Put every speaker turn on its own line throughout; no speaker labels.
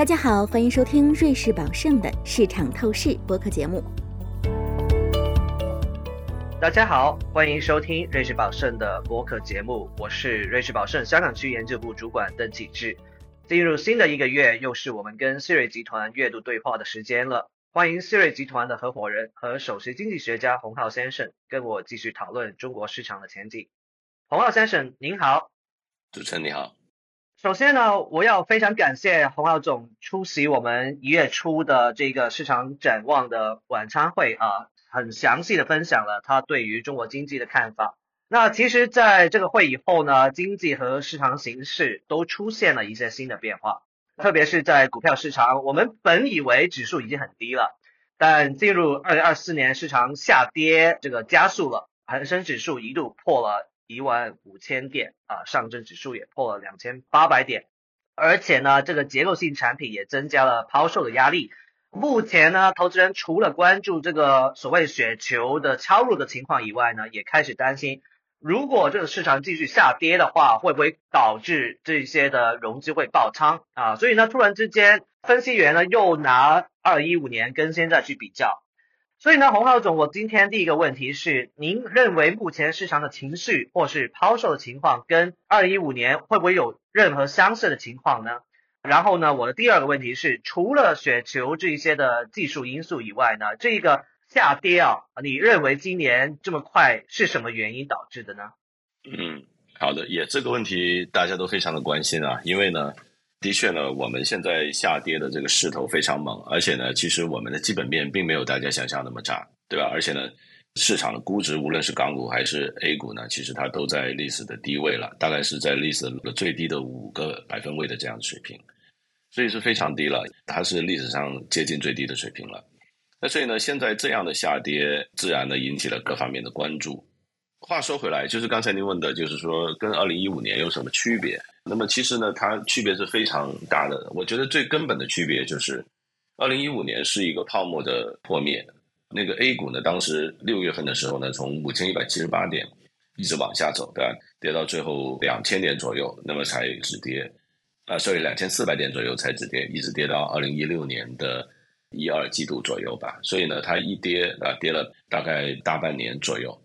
大家好，欢迎收听瑞士宝盛的市场透视播客节目。
大家好，欢迎收听瑞士宝盛的播客节目，我是瑞士宝盛香港区研究部主管邓启志。进入新的一个月，又是我们跟思瑞集团月度对话的时间了。欢迎思瑞集团的合伙人和首席经济学家洪浩先生跟我继续讨论中国市场的前景。洪浩先生，您好。
主持人你好。
首先呢，我要非常感谢洪浩总出席我们一月初的这个市场展望的晚餐会啊，很详细的分享了他对于中国经济的看法。那其实，在这个会以后呢，经济和市场形势都出现了一些新的变化，特别是在股票市场，我们本以为指数已经很低了，但进入二零二四年，市场下跌这个加速了，恒生指数一度破了。一万五千点啊，上证指数也破了两千八百点，而且呢，这个结构性产品也增加了抛售的压力。目前呢，投资人除了关注这个所谓雪球的敲入的情况以外呢，也开始担心，如果这个市场继续下跌的话，会不会导致这些的融资会爆仓啊？所以呢，突然之间，分析员呢又拿二一五年跟现在去比较。所以呢，洪浩总，我今天第一个问题是，您认为目前市场的情绪或是抛售的情况，跟二零一五年会不会有任何相似的情况呢？然后呢，我的第二个问题是，除了雪球这一些的技术因素以外呢，这个下跌啊，你认为今年这么快是什么原因导致的呢？
嗯，好的，也这个问题大家都非常的关心啊，因为呢。的确呢，我们现在下跌的这个势头非常猛，而且呢，其实我们的基本面并没有大家想象那么差，对吧？而且呢，市场的估值，无论是港股还是 A 股呢，其实它都在历史的低位了，大概是在历史的最低的五个百分位的这样的水平，所以是非常低了，它是历史上接近最低的水平了。那所以呢，现在这样的下跌，自然呢引起了各方面的关注。话说回来，就是刚才您问的，就是说跟二零一五年有什么区别？那么其实呢，它区别是非常大的。我觉得最根本的区别就是，二零一五年是一个泡沫的破灭。那个 A 股呢，当时六月份的时候呢，从五千一百七十八点一直往下走，对吧？跌到最后两千点左右，那么才止跌。啊，所以两千四百点左右才止跌，一直跌到二零一六年的一二季度左右吧。所以呢，它一跌啊，跌了大概大半年左右。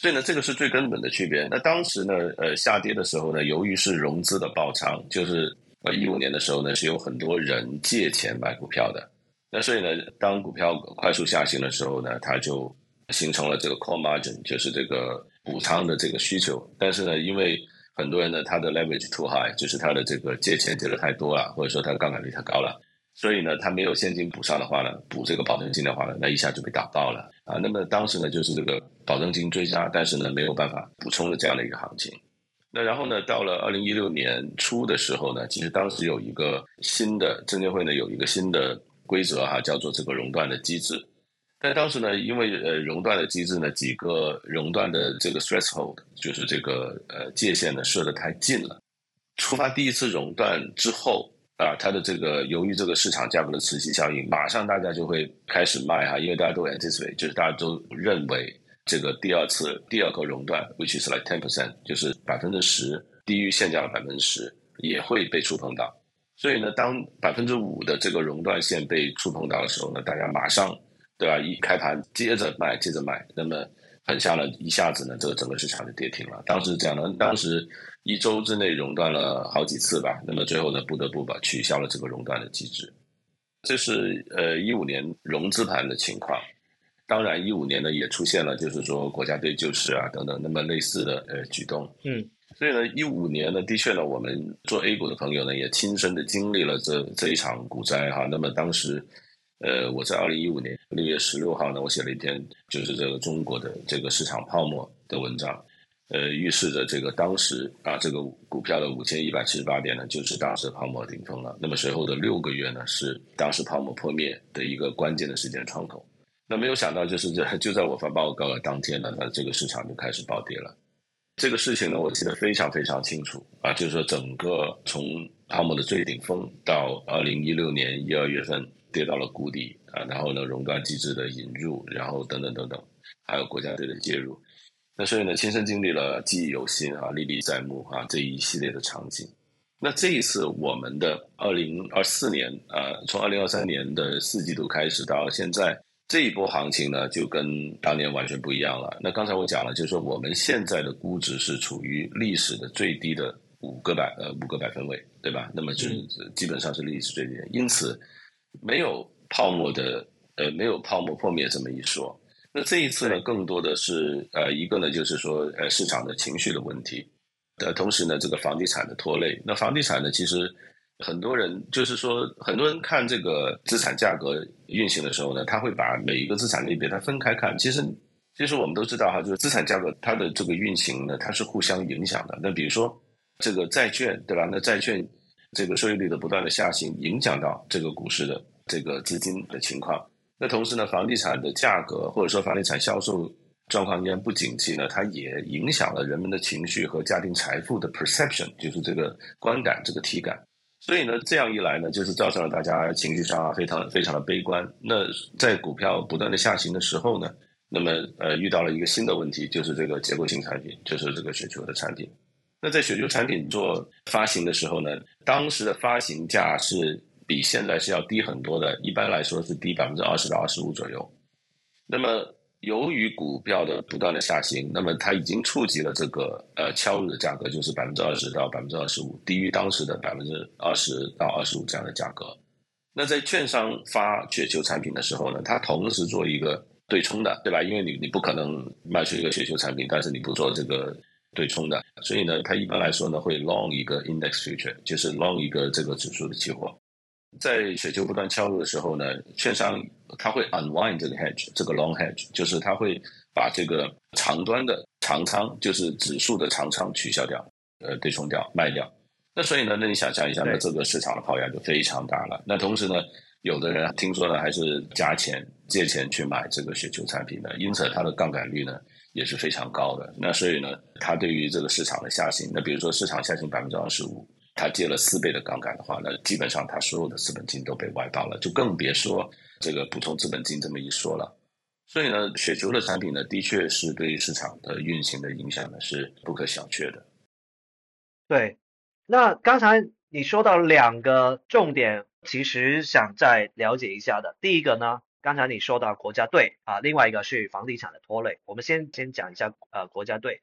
所以呢，这个是最根本的区别。那当时呢，呃，下跌的时候呢，由于是融资的爆仓，就是呃一五年的时候呢，是有很多人借钱买股票的。那所以呢，当股票快速下行的时候呢，它就形成了这个 call margin，就是这个补仓的这个需求。但是呢，因为很多人呢，他的 leverage too high，就是他的这个借钱借的太多了，或者说他杠杆率太高了。所以呢，他没有现金补上的话呢，补这个保证金的话呢，那一下就被打爆了啊。那么当时呢，就是这个保证金追加，但是呢，没有办法补充的这样的一个行情。那然后呢，到了二零一六年初的时候呢，其实当时有一个新的证监会呢有一个新的规则哈，叫做这个熔断的机制。但当时呢，因为呃熔断的机制呢，几个熔断的这个 threshold，就是这个呃界限呢设的太近了。触发第一次熔断之后。啊，它的这个由于这个市场价格的磁吸效应，马上大家就会开始卖哈，因为大家都 anticipate，就是大家都认为这个第二次第二个熔断，which is like ten percent，就是百分之十低于现价的百分之十，也会被触碰到。所以呢，当百分之五的这个熔断线被触碰到的时候呢，大家马上对吧？一开盘接着卖，接着卖，那么很吓了一下子呢，这个整个市场就跌停了。当时这样的，当时。一周之内熔断了好几次吧，那么最后呢，不得不把取消了这个熔断的机制。这是呃一五年融资盘的情况。当然一五年呢也出现了，就是说国家队救市啊等等那么类似的呃举动。
嗯，
所以呢一五年呢的确呢我们做 A 股的朋友呢也亲身的经历了这这一场股灾哈。那么当时呃我在二零一五年六月十六号呢我写了一篇就是这个中国的这个市场泡沫的文章。呃，预示着这个当时啊，这个股票的五千一百七十八点呢，就是当时泡沫顶峰了。那么随后的六个月呢，是当时泡沫破灭的一个关键的时间窗口。那没有想到，就是这就在我发报告的当天呢，那这个市场就开始暴跌了。这个事情呢，我记得非常非常清楚啊，就是说整个从泡沫的最顶峰到二零一六年一二月份跌到了谷底啊，然后呢，熔断机制的引入，然后等等等等，还有国家队的介入。那所以呢，亲身经历了，记忆犹新啊，历历在目啊，这一系列的场景。那这一次我们的二零二四年，呃，从二零二三年的四季度开始到现在这一波行情呢，就跟当年完全不一样了。那刚才我讲了，就是说我们现在的估值是处于历史的最低的五个百呃五个百分位，对吧？那么是基本上是历史最低，因此没有泡沫的呃没有泡沫破灭这么一说。那这一次呢，更多的是呃一个呢，就是说呃市场的情绪的问题。呃，同时呢，这个房地产的拖累，那房地产呢，其实很多人就是说，很多人看这个资产价格运行的时候呢，他会把每一个资产类别它分开看。其实，其实我们都知道哈，就是资产价格它的这个运行呢，它是互相影响的。那比如说这个债券，对吧？那债券这个收益率的不断的下行，影响到这个股市的这个资金的情况。那同时呢，房地产的价格或者说房地产销售。状况依然不景气呢，它也影响了人们的情绪和家庭财富的 perception，就是这个观感、这个体感。所以呢，这样一来呢，就是造成了大家情绪上非常非常的悲观。那在股票不断的下行的时候呢，那么呃遇到了一个新的问题，就是这个结构性产品，就是这个雪球的产品。那在雪球产品做发行的时候呢，当时的发行价是比现在是要低很多的，一般来说是低百分之二十到二十五左右。那么由于股票的不断的下行，那么它已经触及了这个呃敲入的价格，就是百分之二十到百分之二十五，低于当时的百分之二十到二十五这样的价格。那在券商发雪球产品的时候呢，它同时做一个对冲的，对吧？因为你你不可能卖出一个雪球产品，但是你不做这个对冲的，所以呢，它一般来说呢会 long 一个 index future，就是 long 一个这个指数的期货。在雪球不断敲入的时候呢，券商它会 unwind 这个 hedge，这个 long hedge，就是它会把这个长端的长仓，就是指数的长仓取消掉，呃，对冲掉，卖掉。那所以呢，那你想象一下，那这个市场的抛压就非常大了。那同时呢，有的人听说呢，还是加钱借钱去买这个雪球产品的，因此它的杠杆率呢也是非常高的。那所以呢，它对于这个市场的下行，那比如说市场下行百分之二十五。他借了四倍的杠杆的话，那基本上他所有的资本金都被外包了，就更别说这个补充资本金这么一说了。所以呢，雪球的产品呢，的确是对市场的运行的影响呢是不可小觑的。
对，那刚才你说到两个重点，其实想再了解一下的。第一个呢，刚才你说到国家队啊，另外一个是房地产的拖累。我们先先讲一下呃国家队，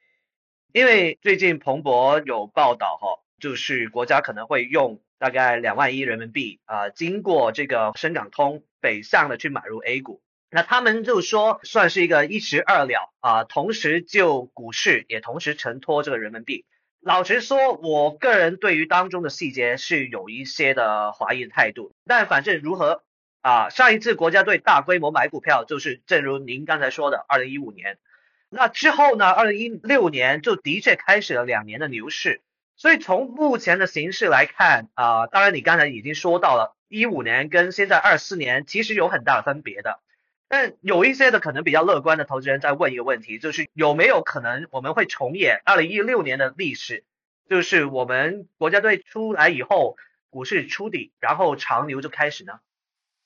因为最近彭博有报道哈。就是国家可能会用大概两万亿人民币啊，经过这个深港通北向的去买入 A 股，那他们就说算是一个一石二鸟啊，同时就股市也同时承托这个人民币。老实说，我个人对于当中的细节是有一些的怀疑态度，但反正如何啊，上一次国家队大规模买股票就是正如您刚才说的，二零一五年，那之后呢，二零一六年就的确开始了两年的牛市。所以从目前的形势来看啊，当然你刚才已经说到了，一五年跟现在二四年其实有很大的分别的。但有一些的可能比较乐观的投资人在问一个问题，就是有没有可能我们会重演二零一六年的历史，就是我们国家队出来以后，股市触底，然后长牛就开始呢？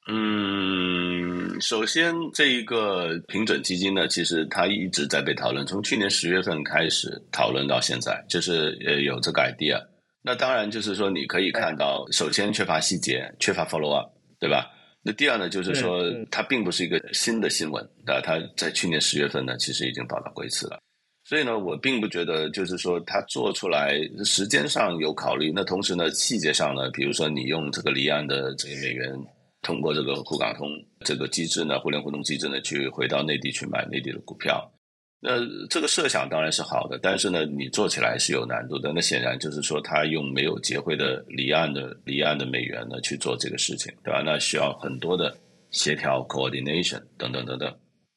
嗯，首先这一个平准基金呢，其实它一直在被讨论，从去年十月份开始讨论到现在，就是呃有这个 idea。那当然就是说，你可以看到，首先缺乏细节，缺乏 follow up，对吧？那第二呢，就是说它并不是一个新的新闻，那它在去年十月份呢，其实已经报道过一次了。所以呢，我并不觉得就是说它做出来时间上有考虑，那同时呢，细节上呢，比如说你用这个离岸的这个美元。通过这个沪港通这个机制呢，互联互通机制呢，去回到内地去买内地的股票。那这个设想当然是好的，但是呢，你做起来是有难度的。那显然就是说，他用没有结汇的离岸的离岸的美元呢去做这个事情，对吧？那需要很多的协调 coordination 等等等等。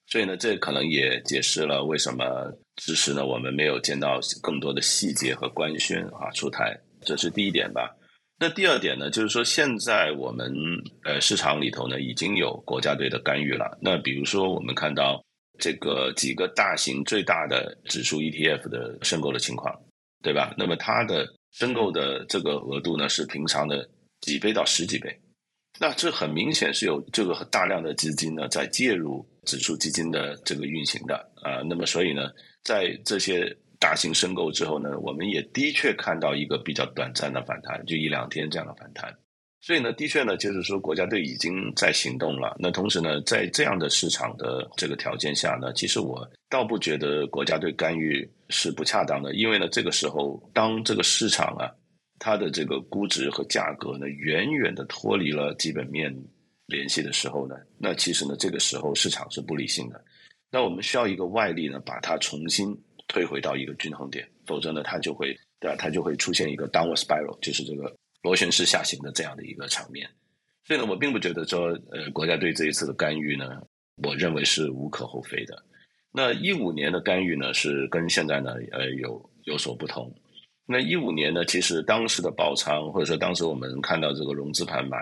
所以呢，这可能也解释了为什么迟迟呢我们没有见到更多的细节和官宣啊出台，这是第一点吧。那第二点呢，就是说现在我们呃市场里头呢已经有国家队的干预了。那比如说我们看到这个几个大型最大的指数 ETF 的申购的情况，对吧？那么它的申购的这个额度呢是平常的几倍到十几倍。那这很明显是有这个大量的资金呢在介入指数基金的这个运行的啊。那么所以呢，在这些大型申购之后呢，我们也的确看到一个比较短暂的反弹，就一两天这样的反弹。所以呢，的确呢，就是说国家队已经在行动了。那同时呢，在这样的市场的这个条件下呢，其实我倒不觉得国家队干预是不恰当的，因为呢，这个时候当这个市场啊，它的这个估值和价格呢，远远的脱离了基本面联系的时候呢，那其实呢，这个时候市场是不理性的。那我们需要一个外力呢，把它重新推回到一个均衡点，否则呢，它就会对吧？它就会出现一个 downward spiral，就是这个。螺旋式下行的这样的一个场面，所以呢，我并不觉得说，呃，国家对这一次的干预呢，我认为是无可厚非的。那一五年的干预呢，是跟现在呢，呃，有有所不同。那一五年呢，其实当时的爆仓，或者说当时我们看到这个融资盘买，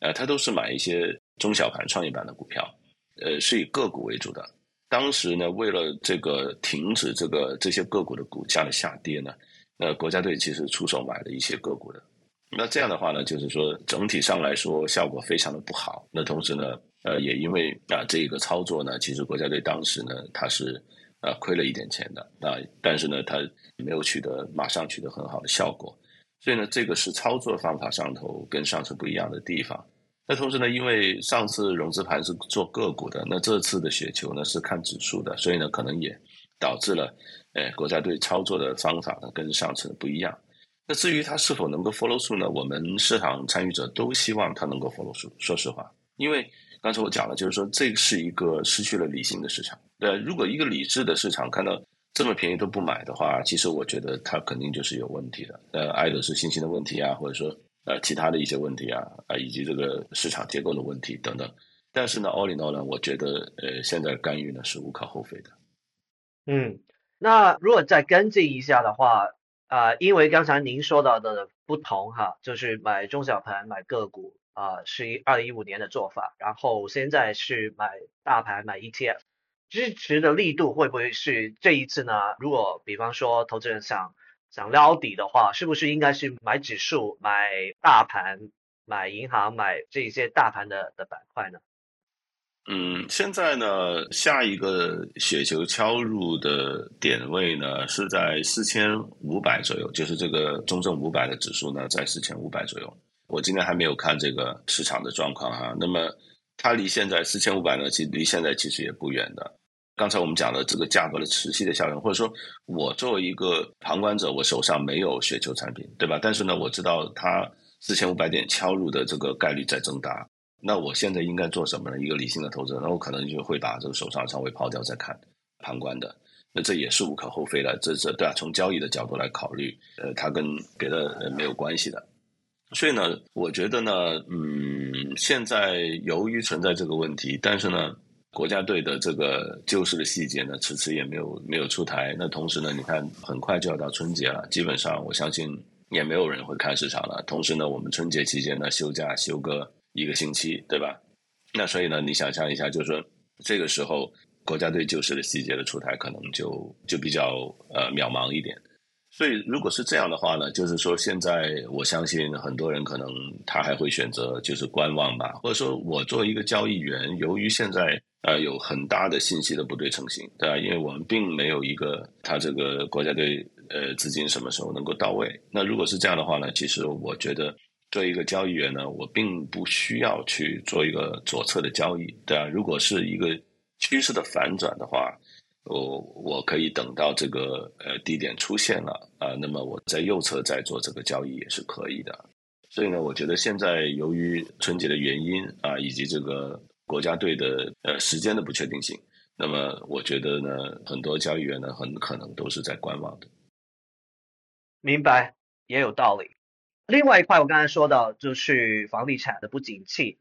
呃，它都是买一些中小盘、创业板的股票，呃，是以个股为主的。当时呢，为了这个停止这个这些个股的股价的下跌呢，呃，国家队其实出手买了一些个股的。那这样的话呢，就是说整体上来说效果非常的不好。那同时呢，呃，也因为啊这个操作呢，其实国家队当时呢，它是呃亏了一点钱的啊，但是呢，它没有取得马上取得很好的效果。所以呢，这个是操作方法上头跟上次不一样的地方。那同时呢，因为上次融资盘是做个股的，那这次的雪球呢是看指数的，所以呢，可能也导致了，哎，国家队操作的方法呢跟上次的不一样。那至于它是否能够 follow through 呢？我们市场参与者都希望它能够 follow through。说实话，因为刚才我讲了，就是说这是一个失去了理性的市场。对，如果一个理智的市场看到这么便宜都不买的话，其实我觉得它肯定就是有问题的。呃，爱的是信心的问题啊，或者说呃其他的一些问题啊，啊以及这个市场结构的问题等等。但是呢，all in all 呢，我觉得呃现在干预呢是无可厚非的。
嗯，那如果再跟进一下的话。啊，因为刚才您说到的不同哈，就是买中小盘买个股啊，是一二零一五年的做法，然后现在是买大盘买 ETF，支持的力度会不会是这一次呢？如果比方说投资人想想撩底的话，是不是应该是买指数、买大盘、买银行、买这些大盘的的板块呢？
嗯，现在呢，下一个雪球敲入的点位呢是在四千五百左右，就是这个中证五百的指数呢在四千五百左右。我今天还没有看这个市场的状况哈，那么它离现在四千五百呢，其实离现在其实也不远的。刚才我们讲的这个价格的持续的效应，或者说我作为一个旁观者，我手上没有雪球产品，对吧？但是呢，我知道它四千五百点敲入的这个概率在增大。那我现在应该做什么呢？一个理性的投资者，那我可能就会把这个手上稍微抛掉再看，旁观的，那这也是无可厚非的，这这对啊，从交易的角度来考虑，呃，它跟别的没有关系的。所以呢，我觉得呢，嗯，现在由于存在这个问题，但是呢，国家队的这个救市的细节呢，迟迟也没有没有出台。那同时呢，你看，很快就要到春节了，基本上我相信也没有人会看市场了。同时呢，我们春节期间呢，休假休个。一个星期，对吧？那所以呢，你想象一下，就是说这个时候国家队救市的细节的出台，可能就就比较呃渺茫一点。所以如果是这样的话呢，就是说现在我相信很多人可能他还会选择就是观望吧，或者说我作为一个交易员，由于现在呃有很大的信息的不对称性，对吧？因为我们并没有一个他这个国家队呃资金什么时候能够到位。那如果是这样的话呢，其实我觉得。作为一个交易员呢，我并不需要去做一个左侧的交易，对啊。如果是一个趋势的反转的话，我我可以等到这个呃低点出现了啊，那么我在右侧再做这个交易也是可以的。所以呢，我觉得现在由于春节的原因啊，以及这个国家队的呃时间的不确定性，那么我觉得呢，很多交易员呢很可能都是在观望的。
明白，也有道理。另外一块，我刚才说到就是房地产的不景气。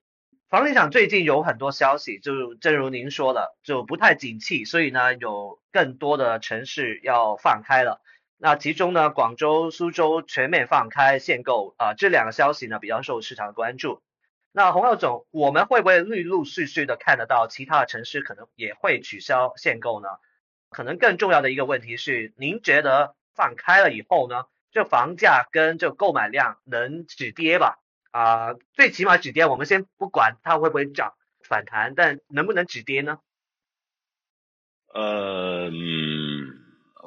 房地产最近有很多消息，就正如您说的，就不太景气，所以呢，有更多的城市要放开了。那其中呢，广州、苏州全面放开限购啊，这两个消息呢比较受市场的关注。那洪耀总，我们会不会陆陆续续的看得到其他的城市可能也会取消限购呢？可能更重要的一个问题是，您觉得放开了以后呢？这房价跟这购买量能止跌吧？啊，最起码止跌，我们先不管它会不会涨反弹，但能不能止跌呢？
呃，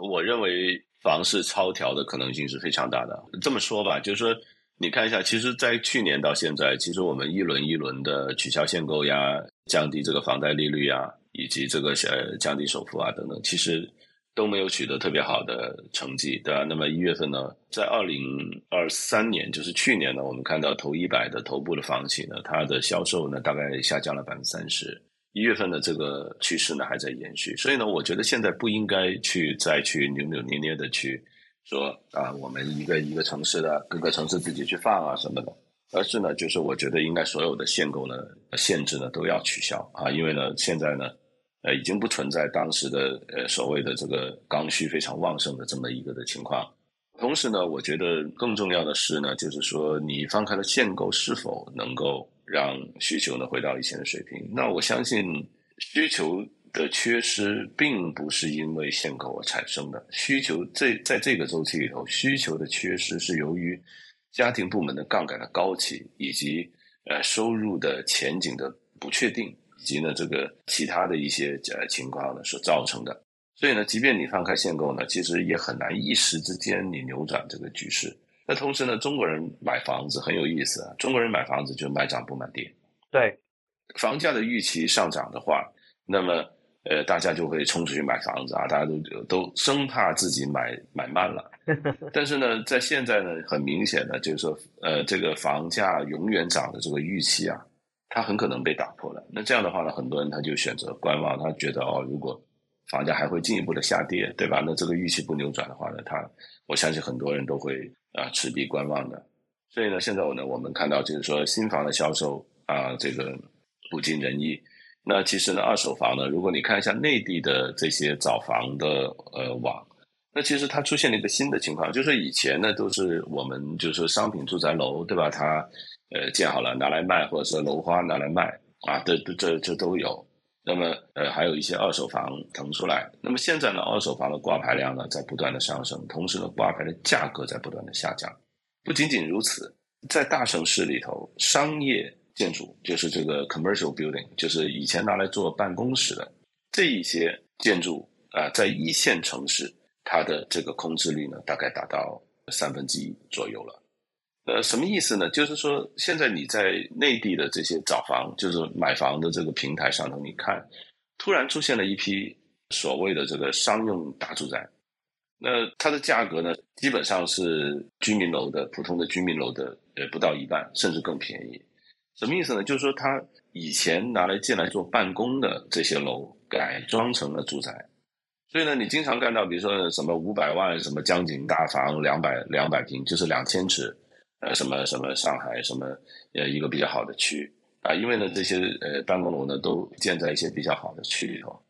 我认为房市超调的可能性是非常大的。这么说吧，就是说，你看一下，其实，在去年到现在，其实我们一轮一轮的取消限购呀，降低这个房贷利率呀，以及这个呃降低首付啊等等，其实。都没有取得特别好的成绩，对吧？那么一月份呢，在二零二三年，就是去年呢，我们看到头一百的头部的房企呢，它的销售呢大概下降了百分之三十。一月份的这个趋势呢还在延续，所以呢，我觉得现在不应该去再去扭扭捏捏的去说啊，我们一个一个城市的各个城市自己去放啊什么的，而是呢，就是我觉得应该所有的限购呢、限制呢都要取消啊，因为呢，现在呢。呃，已经不存在当时的呃所谓的这个刚需非常旺盛的这么一个的情况。同时呢，我觉得更重要的是呢，就是说你放开了限购，是否能够让需求呢回到以前的水平？那我相信需求的缺失并不是因为限购而产生的，需求这在这个周期里头，需求的缺失是由于家庭部门的杠杆的高企，以及呃收入的前景的不确定。及呢，这个其他的一些呃情况呢所造成的，所以呢，即便你放开限购呢，其实也很难一时之间你扭转这个局势。那同时呢，中国人买房子很有意思啊，中国人买房子就买涨不买跌。
对，
房价的预期上涨的话，那么呃，大家就会冲出去买房子啊，大家都都生怕自己买买慢了。但是呢，在现在呢，很明显的就是说，呃，这个房价永远涨的这个预期啊。它很可能被打破了。那这样的话呢，很多人他就选择观望，他觉得哦，如果房价还会进一步的下跌，对吧？那这个预期不扭转的话呢，他我相信很多人都会啊持币观望的。所以呢，现在我呢，我们看到就是说新房的销售啊，这个不尽人意。那其实呢，二手房呢，如果你看一下内地的这些找房的呃网，那其实它出现了一个新的情况，就是以前呢都是我们就是商品住宅楼，对吧？它呃，建好了拿来卖，或者是楼花拿来卖啊，这这这这都有。那么呃，还有一些二手房腾出来。那么现在呢，二手房的挂牌量呢在不断的上升，同时呢，挂牌的价格在不断的下降。不仅仅如此，在大城市里头，商业建筑就是这个 commercial building，就是以前拿来做办公室的这一些建筑啊，在一线城市，它的这个空置率呢，大概达到三分之一左右了。呃，什么意思呢？就是说，现在你在内地的这些找房，就是买房的这个平台上头，你看，突然出现了一批所谓的这个商用大住宅，那它的价格呢，基本上是居民楼的普通的居民楼的呃不到一半，甚至更便宜。什么意思呢？就是说，它以前拿来建来做办公的这些楼，改装成了住宅，所以呢，你经常看到，比如说什么五百万什么江景大房，两百两百平，就是两千尺。什么什么上海什么呃一个比较好的区啊？因为呢，这些呃办公楼呢都建在一些比较好的区里头，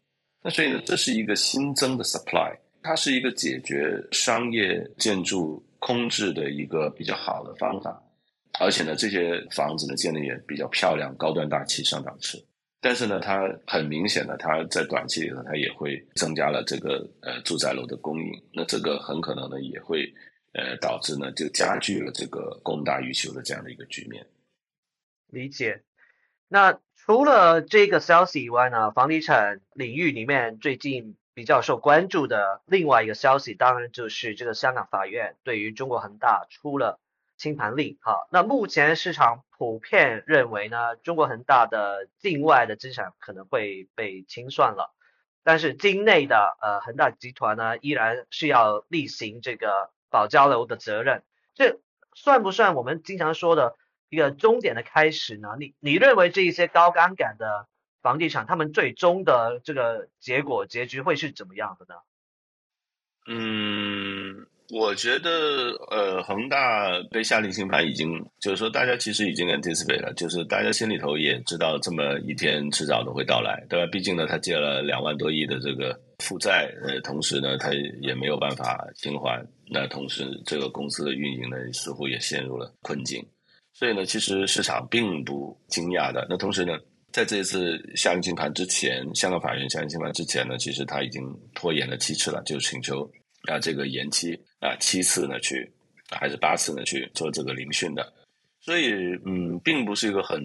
那所以呢，这是一个新增的 supply，它是一个解决商业建筑空置的一个比较好的方法，而且呢，这些房子呢建的也比较漂亮、高端大气、上档次，但是呢，它很明显的，它在短期里头它也会增加了这个呃住宅楼的供应，那这个很可能呢也会。呃，导致呢就加剧了这个供大于求的这样的一个局面。
理解。那除了这个消息以外呢，房地产领域里面最近比较受关注的另外一个消息，当然就是这个香港法院对于中国恒大出了清盘令。哈，那目前市场普遍认为呢，中国恒大的境外的资产可能会被清算了，但是境内的呃恒大集团呢，依然是要例行这个。保交楼的责任，这算不算我们经常说的一个终点的开始呢？你你认为这一些高杠杆的房地产，他们最终的这个结果结局会是怎么样的呢？
嗯。我觉得，呃，恒大被下令清盘，已经就是说，大家其实已经 anticipate 了，就是大家心里头也知道这么一天迟早都会到来，对吧？毕竟呢，他借了两万多亿的这个负债，呃，同时呢，他也没有办法清还，那同时这个公司的运营呢，似乎也陷入了困境，所以呢，其实市场并不惊讶的。那同时呢，在这次下令清盘之前，香港法院下令清盘之前呢，其实他已经拖延了七次了，就请求。啊，这个延期啊，七次呢去，还是八次呢去做这个聆讯的，所以嗯，并不是一个很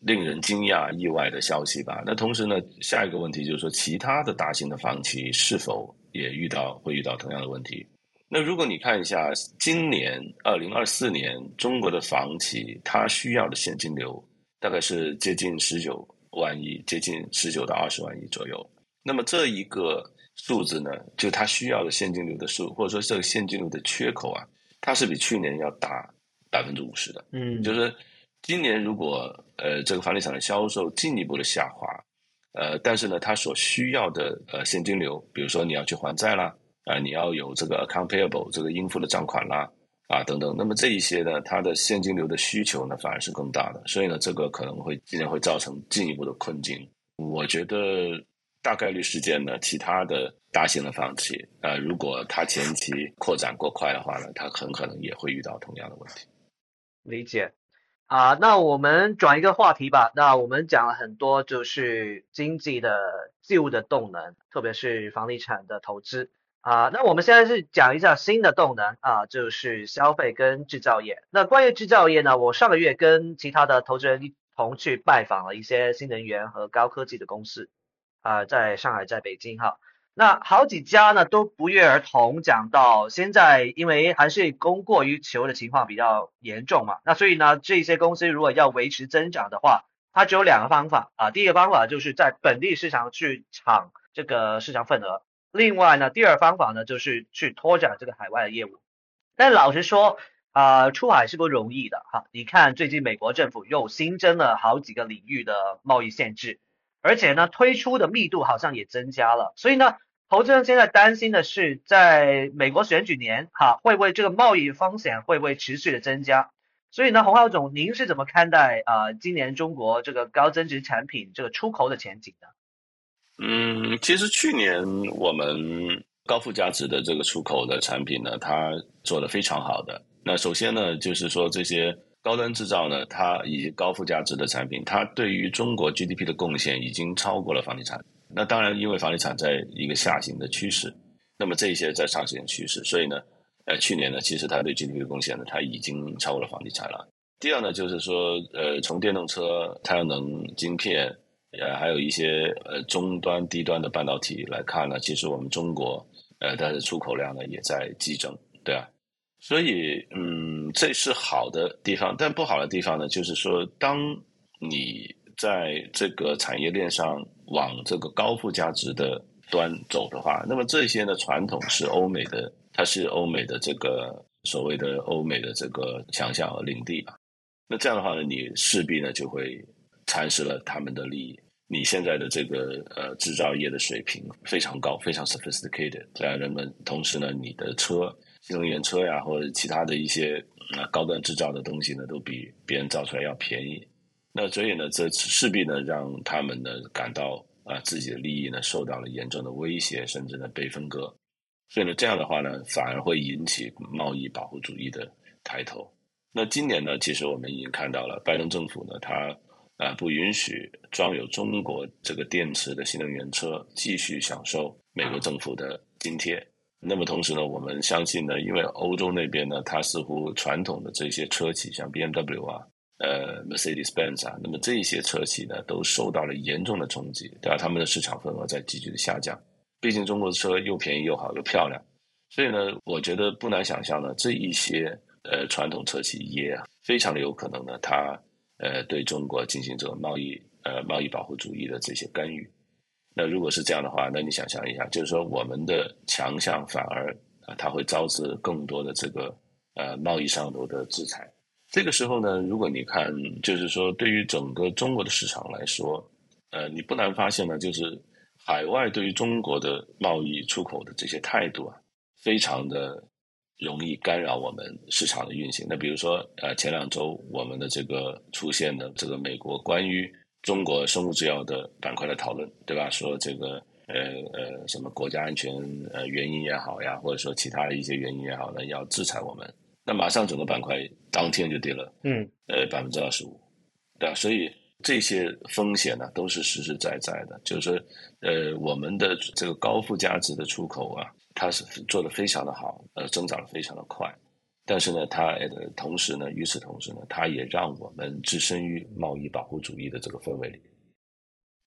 令人惊讶、意外的消息吧。那同时呢，下一个问题就是说，其他的大型的房企是否也遇到会遇到同样的问题。那如果你看一下今年二零二四年中国的房企，它需要的现金流大概是接近十九万亿，接近十九到二十万亿左右。那么这一个数字呢，就它需要的现金流的数，或者说这个现金流的缺口啊，它是比去年要大百分之五十的。
嗯，
就是今年如果呃这个房地产的销售进一步的下滑，呃，但是呢，它所需要的呃现金流，比如说你要去还债啦。啊，你要有这个 account payable 这个应付的账款啦，啊等等，那么这一些呢，它的现金流的需求呢反而是更大的，所以呢，这个可能会今年会造成进一步的困境。我觉得大概率事件呢，其他的大型的房企，呃，如果它前期扩展过快的话呢，它很可能也会遇到同样的问题。
理解。啊，那我们转一个话题吧。那我们讲了很多，就是经济的旧的动能，特别是房地产的投资。啊，那我们现在是讲一下新的动能啊，就是消费跟制造业。那关于制造业呢，我上个月跟其他的投资人一同去拜访了一些新能源和高科技的公司，啊，在上海，在北京哈。那好几家呢都不约而同讲到，现在因为还是供过于求的情况比较严重嘛，那所以呢，这些公司如果要维持增长的话，它只有两个方法啊，第一个方法就是在本地市场去抢这个市场份额。另外呢，第二方法呢，就是去拓展这个海外的业务。但老实说，啊，出海是不容易的哈。你看，最近美国政府又新增了好几个领域的贸易限制，而且呢，推出的密度好像也增加了。所以呢，投资人现在担心的是，在美国选举年哈，会不会这个贸易风险会不会持续的增加？所以呢，洪浩总，您是怎么看待啊，今年中国这个高增值产品这个出口的前景呢？
嗯，其实去年我们高附加值的这个出口的产品呢，它做的非常好的。那首先呢，就是说这些高端制造呢，它以及高附加值的产品，它对于中国 GDP 的贡献已经超过了房地产。那当然，因为房地产在一个下行的趋势，那么这些在上行的趋势，所以呢，呃，去年呢，其实它对 GDP 的贡献呢，它已经超过了房地产了。第二呢，就是说，呃，从电动车、太阳能晶片。呃，还有一些呃终端、低端的半导体来看呢，其实我们中国呃它的出口量呢也在激增，对啊，所以嗯这是好的地方，但不好的地方呢，就是说当你在这个产业链上往这个高附加值的端走的话，那么这些呢传统是欧美的，它是欧美的这个所谓的欧美的这个强项和领地啊，那这样的话呢，你势必呢就会蚕食了他们的利益。你现在的这个呃制造业的水平非常高，非常 sophisticated，这样人们同时呢，你的车新能源车呀，或者其他的一些啊高端制造的东西呢，都比别人造出来要便宜。那所以呢，这势必呢让他们呢感到啊自己的利益呢受到了严重的威胁，甚至呢被分割。所以呢，这样的话呢，反而会引起贸易保护主义的抬头。那今年呢，其实我们已经看到了，拜登政府呢，他。啊，不允许装有中国这个电池的新能源车继续享受美国政府的津贴。那么同时呢，我们相信呢，因为欧洲那边呢，它似乎传统的这些车企，像 B M W 啊、呃 Mercedes Benz 啊，那么这些车企呢，都受到了严重的冲击，对吧？他们的市场份额在急剧的下降。毕竟中国的车又便宜又好又漂亮，所以呢，我觉得不难想象呢，这一些呃传统车企也非常的有可能呢，它。呃，对中国进行这个贸易呃贸易保护主义的这些干预，那如果是这样的话，那你想象一下，就是说我们的强项反而啊，它会招致更多的这个呃贸易上头的制裁。这个时候呢，如果你看，就是说对于整个中国的市场来说，呃，你不难发现呢，就是海外对于中国的贸易出口的这些态度啊，非常的。容易干扰我们市场的运行。那比如说，呃，前两周我们的这个出现的这个美国关于中国生物制药的板块的讨论，对吧？说这个呃呃什么国家安全呃原因也好呀，或者说其他的一些原因也好呢，要制裁我们。那马上整个板块当天就跌了，嗯，呃百分之二十五，对吧？所以这些风险呢都是实实在在的，就是说呃我们的这个高附加值的出口啊。它是做的非常的好，呃，增长的非常的快，但是呢，它的同时呢，与此同时呢，它也让我们置身于贸易保护主义的这个氛围里。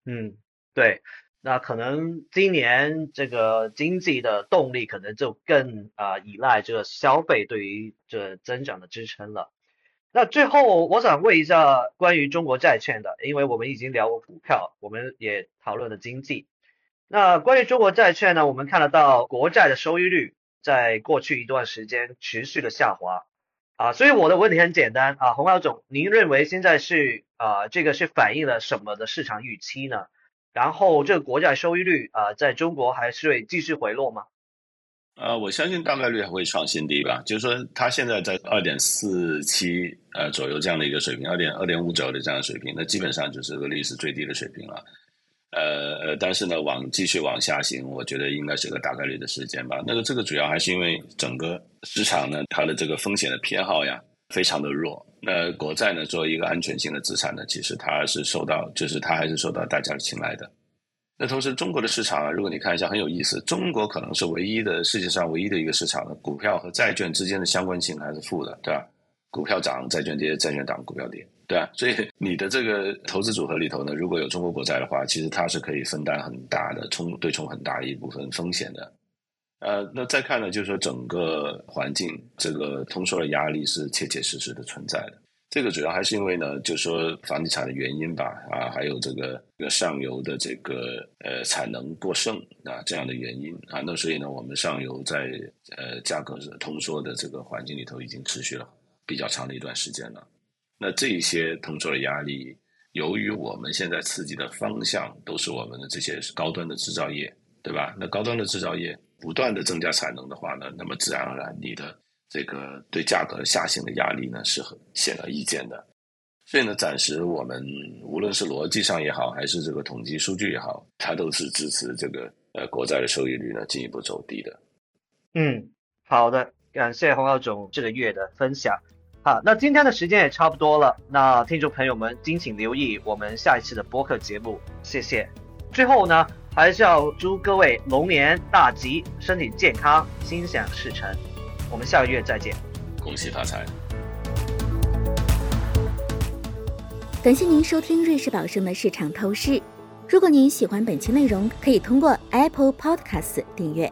嗯，对，那可能今年这个经济的动力可能就更啊依赖这个消费对于这增长的支撑了。那最后我想问一下关于中国债券的，因为我们已经聊过股票，我们也讨论了经济。那关于中国债券呢，我们看得到国债的收益率在过去一段时间持续的下滑啊，所以我的问题很简单啊，洪老总，您认为现在是啊这个是反映了什么的市场预期呢？然后这个国债收益率啊，在中国还是会继续回落吗？
呃，我相信大概率还会创新低吧。就是说，它现在在二点四七呃左右这样的一个水平，二点二点五左右的这样的水平，那基本上就是个历史最低的水平了。呃呃，但是呢，往继续往下行，我觉得应该是个大概率的时间吧。那个这个主要还是因为整个市场呢，它的这个风险的偏好呀，非常的弱。那国债呢，作为一个安全性的资产呢，其实它是受到，就是它还是受到大家的青睐的。那同时，中国的市场啊，如果你看一下，很有意思，中国可能是唯一的世界上唯一的一个市场，股票和债券之间的相关性还是负的，对吧？股票涨，债券跌，债券涨，股票跌，对吧？所以你的这个投资组合里头呢，如果有中国国债的话，其实它是可以分担很大的冲对冲很大一部分风险的。呃，那再看呢，就是说整个环境这个通缩的压力是切切实实的存在的。这个主要还是因为呢，就是说房地产的原因吧，啊，还有这个上游的这个呃产能过剩啊这样的原因啊，那所以呢，我们上游在呃价格通缩的这个环境里头已经持续了比较长的一段时间了。那这一些通缩的压力，由于我们现在刺激的方向都是我们的这些高端的制造业，对吧？那高端的制造业。不断的增加产能的话呢，那么自然而然你的这个对价格下行的压力呢是很显而易见的。所以呢，暂时我们无论是逻辑上也好，还是这个统计数据也好，它都是支持这个呃国债的收益率呢进一步走低的。
嗯，好的，感谢洪老总这个月的分享。好，那今天的时间也差不多了，那听众朋友们敬请留意我们下一次的播客节目，谢谢。最后呢。还是要祝各位龙年大吉，身体健康，心想事成。我们下个月再见，
恭喜发财！
感谢您收听瑞士宝盛的市场透视。如果您喜欢本期内容，可以通过 Apple Podcast 订阅，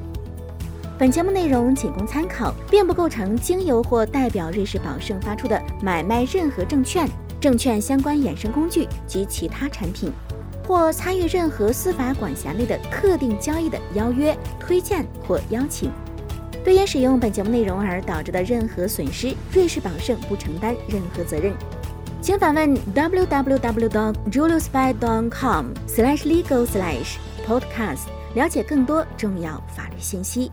本节目内容仅供参考，并不构成经由或代表瑞士宝盛发出的买卖任何证券、证券相关衍生工具及其他产品。或参与任何司法管辖内的特定交易的邀约、推荐或邀请，对因使用本节目内容而导致的任何损失，瑞士宝盛不承担任何责任。请访问 www.juliusby.com/legal/podcast，了解更多重要法律信息。